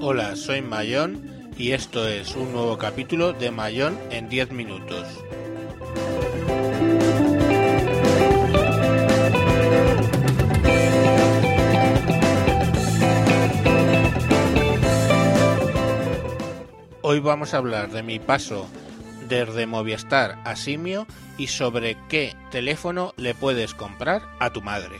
Hola, soy Mayón y esto es un nuevo capítulo de Mayón en 10 minutos. Hoy vamos a hablar de mi paso desde Movistar a Simio y sobre qué teléfono le puedes comprar a tu madre.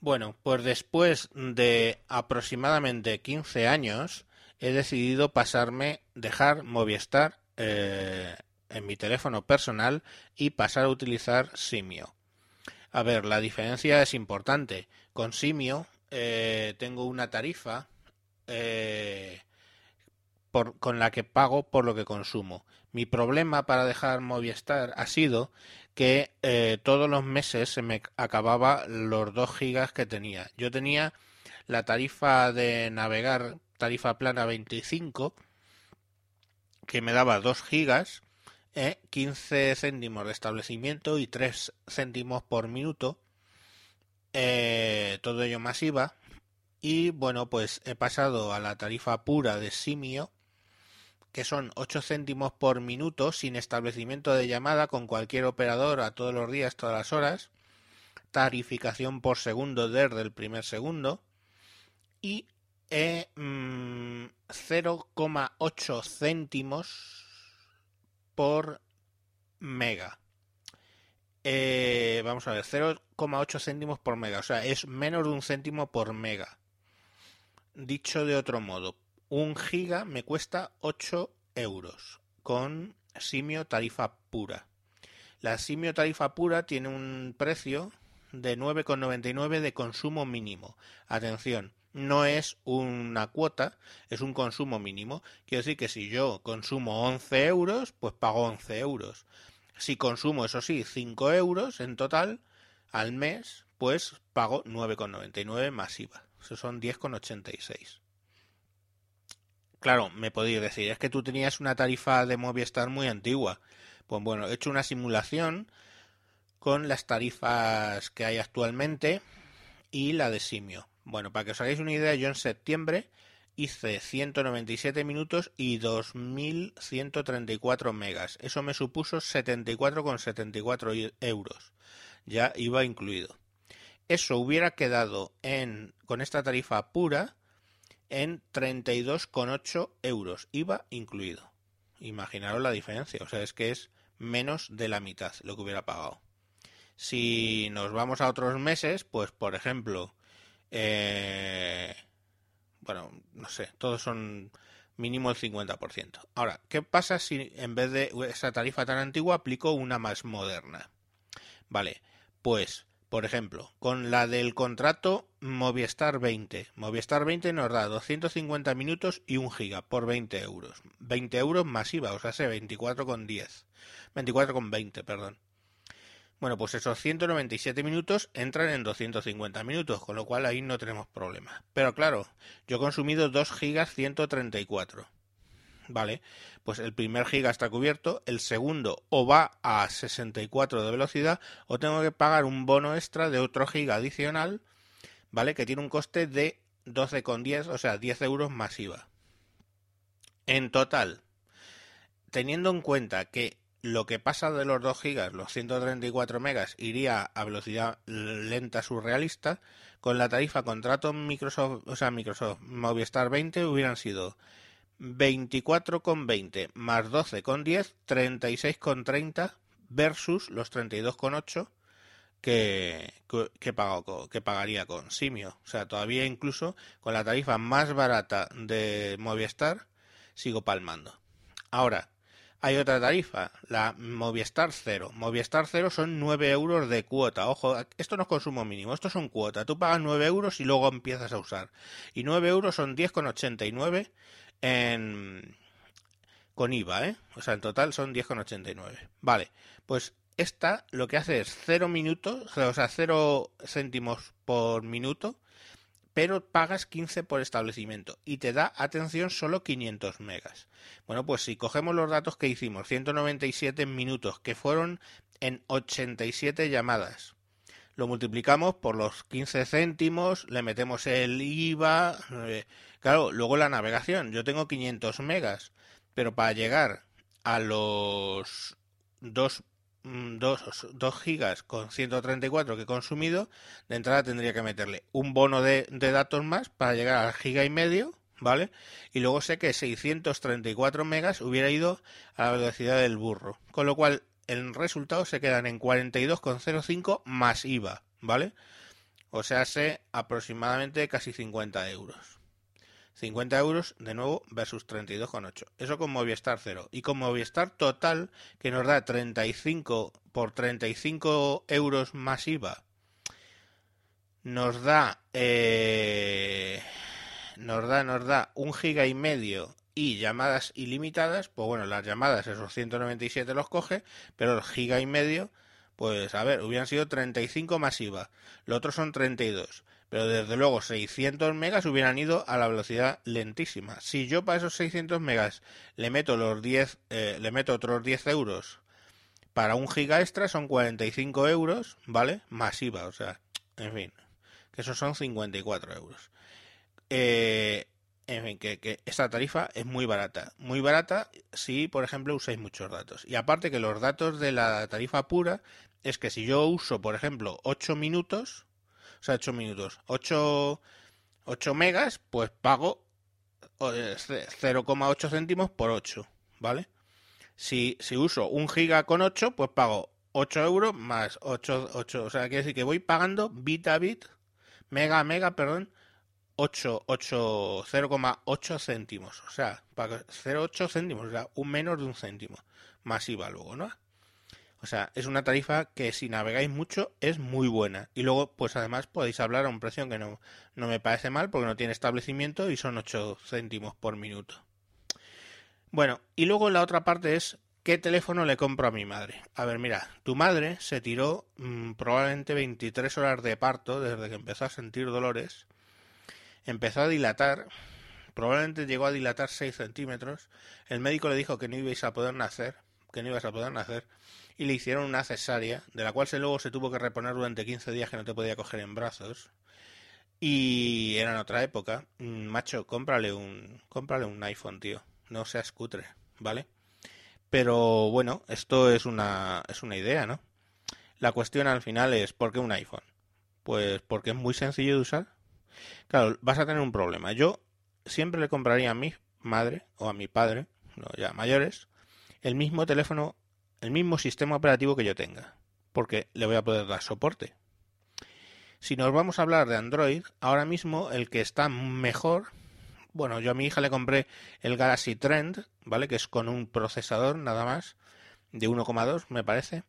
Bueno, pues después de aproximadamente 15 años he decidido pasarme, dejar Movistar eh, en mi teléfono personal y pasar a utilizar Simio. A ver, la diferencia es importante. Con Simio eh, tengo una tarifa eh, por, con la que pago por lo que consumo. Mi problema para dejar Movistar ha sido que todos los meses se me acababa los 2 gigas que tenía. Yo tenía la tarifa de navegar, tarifa plana 25, que me daba 2 gigas, eh, 15 céntimos de establecimiento y 3 céntimos por minuto, eh, todo ello masiva. Y bueno, pues he pasado a la tarifa pura de Simio, que son 8 céntimos por minuto sin establecimiento de llamada con cualquier operador a todos los días, todas las horas, tarificación por segundo desde el primer segundo y eh, 0,8 mm, céntimos por mega. Eh, vamos a ver, 0,8 céntimos por mega, o sea, es menos de un céntimo por mega. Dicho de otro modo, un giga me cuesta 8 euros con simio tarifa pura. La simio tarifa pura tiene un precio de 9,99 de consumo mínimo. Atención, no es una cuota, es un consumo mínimo. Quiero decir que si yo consumo 11 euros, pues pago 11 euros. Si consumo, eso sí, 5 euros en total al mes, pues pago 9,99 masiva. Eso son 10,86. Claro, me podéis decir, es que tú tenías una tarifa de Movistar muy antigua. Pues bueno, he hecho una simulación con las tarifas que hay actualmente y la de Simio. Bueno, para que os hagáis una idea, yo en septiembre hice 197 minutos y 2.134 megas. Eso me supuso 74,74 euros. Ya iba incluido. Eso hubiera quedado en, con esta tarifa pura en 32,8 euros. IVA incluido. Imaginaros la diferencia. O sea, es que es menos de la mitad lo que hubiera pagado. Si nos vamos a otros meses, pues por ejemplo, eh, bueno, no sé, todos son mínimo el 50%. Ahora, ¿qué pasa si en vez de esa tarifa tan antigua aplico una más moderna? Vale, pues, por ejemplo, con la del contrato Movistar 20. Movistar 20 nos da 250 minutos y 1 giga por 20 euros. 20 euros masiva, o sea, 24,10. 24,20, perdón. Bueno, pues esos 197 minutos entran en 250 minutos, con lo cual ahí no tenemos problema. Pero claro, yo he consumido 2 gigas 134. Vale, pues el primer giga está cubierto, el segundo o va a 64 de velocidad o tengo que pagar un bono extra de otro giga adicional, ¿vale? Que tiene un coste de 12,10, o sea, 10 euros masiva. En total, teniendo en cuenta que lo que pasa de los 2 gigas, los 134 megas, iría a velocidad lenta surrealista. Con la tarifa contrato Microsoft, o sea, Microsoft Movistar 20 hubieran sido 24,20 más 12,10, 36,30 versus los 32,8 que, que, pago, que pagaría con Simio. O sea, todavía incluso con la tarifa más barata de Movistar sigo palmando. Ahora, hay otra tarifa, la Movistar Cero. Movistar Cero son 9 euros de cuota. Ojo, esto no es consumo mínimo, esto son cuota. Tú pagas 9 euros y luego empiezas a usar. Y 9 euros son 10,89 en, con IVA, ¿eh? O sea, en total son 10,89. Vale, pues esta lo que hace es 0 minutos, o sea, 0 céntimos por minuto, pero pagas 15 por establecimiento y te da, atención, solo 500 megas. Bueno, pues si cogemos los datos que hicimos, 197 minutos, que fueron en 87 llamadas, lo multiplicamos por los 15 céntimos, le metemos el IVA, eh, claro, luego la navegación, yo tengo 500 megas, pero para llegar a los 2, 2, mm, gigas con 134 que he consumido, de entrada tendría que meterle un bono de, de datos más para llegar al giga y medio, ¿vale? Y luego sé que 634 megas hubiera ido a la velocidad del burro, con lo cual el resultado se quedan en 42,05 más IVA, ¿vale? O sea, sé aproximadamente casi 50 euros. 50 euros de nuevo versus 32,8. Eso con Movistar 0. Y con Movistar total, que nos da 35 por 35 euros más IVA, nos da, eh, nos da, nos da un giga y medio y llamadas ilimitadas. Pues bueno, las llamadas, esos 197 los coge, pero el giga y medio, pues a ver, hubieran sido 35 más IVA. Los otros son 32 pero desde luego 600 megas hubieran ido a la velocidad lentísima. Si yo para esos 600 megas le meto los 10, eh, le meto otros 10 euros para un giga extra son 45 euros, ¿vale? Masiva, o sea, en fin, que esos son 54 euros. Eh, en fin, que, que, esta tarifa es muy barata. Muy barata si, por ejemplo, usáis muchos datos. Y aparte que los datos de la tarifa pura es que si yo uso, por ejemplo, 8 minutos, o sea, 8 minutos, 8, 8 megas, pues pago 0,8 eh, céntimos por 8, ¿vale? Si, si uso un giga con 8, pues pago 8 euros más 8, 8, o sea, quiere decir que voy pagando bit a bit, mega a mega, perdón, 8, 8, 0,8 céntimos, o sea, 0,8 céntimos, o sea, un menos de un céntimo, masiva luego, ¿no? O sea, es una tarifa que si navegáis mucho es muy buena. Y luego, pues además podéis hablar a un precio que no, no me parece mal porque no tiene establecimiento y son 8 céntimos por minuto. Bueno, y luego la otra parte es ¿qué teléfono le compro a mi madre? A ver, mira, tu madre se tiró mmm, probablemente 23 horas de parto desde que empezó a sentir dolores. Empezó a dilatar, probablemente llegó a dilatar 6 centímetros. El médico le dijo que no ibais a poder nacer, que no ibas a poder nacer y le hicieron una cesárea, de la cual se luego se tuvo que reponer durante 15 días que no te podía coger en brazos. Y era en otra época. Mm, macho, cómprale un, cómprale un iPhone, tío. No seas cutre, ¿vale? Pero bueno, esto es una, es una idea, ¿no? La cuestión al final es, ¿por qué un iPhone? Pues porque es muy sencillo de usar. Claro, vas a tener un problema. Yo siempre le compraría a mi madre o a mi padre, no, ya mayores, el mismo teléfono el mismo sistema operativo que yo tenga, porque le voy a poder dar soporte. Si nos vamos a hablar de Android, ahora mismo el que está mejor, bueno, yo a mi hija le compré el Galaxy Trend, ¿vale? Que es con un procesador nada más, de 1,2 me parece,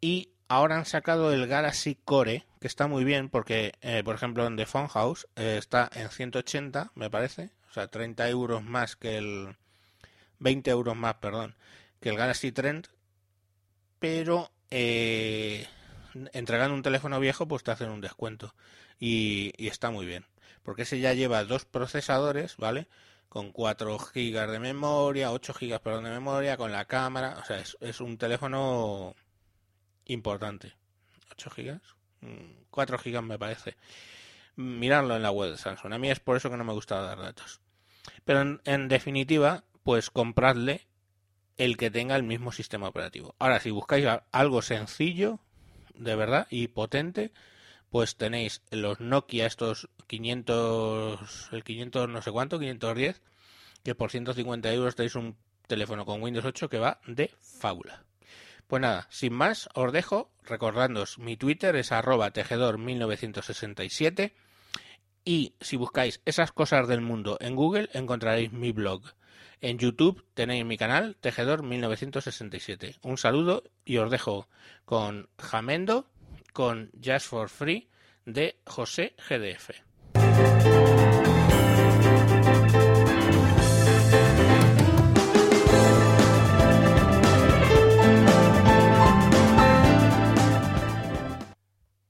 y ahora han sacado el Galaxy Core, que está muy bien porque, eh, por ejemplo, en The Phone House eh, está en 180, me parece, o sea, 30 euros más que el... 20 euros más, perdón, que el Galaxy Trend pero eh, entregando un teléfono viejo pues te hacen un descuento. Y, está muy bien porque ese ya lleva dos procesadores vale con 4 gigas de memoria 8 gigas perdón de memoria con la cámara o sea es, un teléfono importante. 8 gigas 4 mm, gigas me parece. Mirarlo en la web de Samsung. A mí es por eso que no me gusta dar datos. Pero en, en definitiva pues compradle el que tenga el mismo sistema operativo. Ahora, si buscáis algo sencillo, de verdad, y potente, pues tenéis los Nokia estos 500, el 500 no sé cuánto, 510, que por 150 euros tenéis un teléfono con Windows 8 que va de fábula. Pues nada, sin más, os dejo recordándoos mi Twitter es arroba tejedor1967 y si buscáis esas cosas del mundo en Google encontraréis mi blog en YouTube tenéis mi canal Tejedor 1967. Un saludo y os dejo con Jamendo, con Just for Free de José GDF.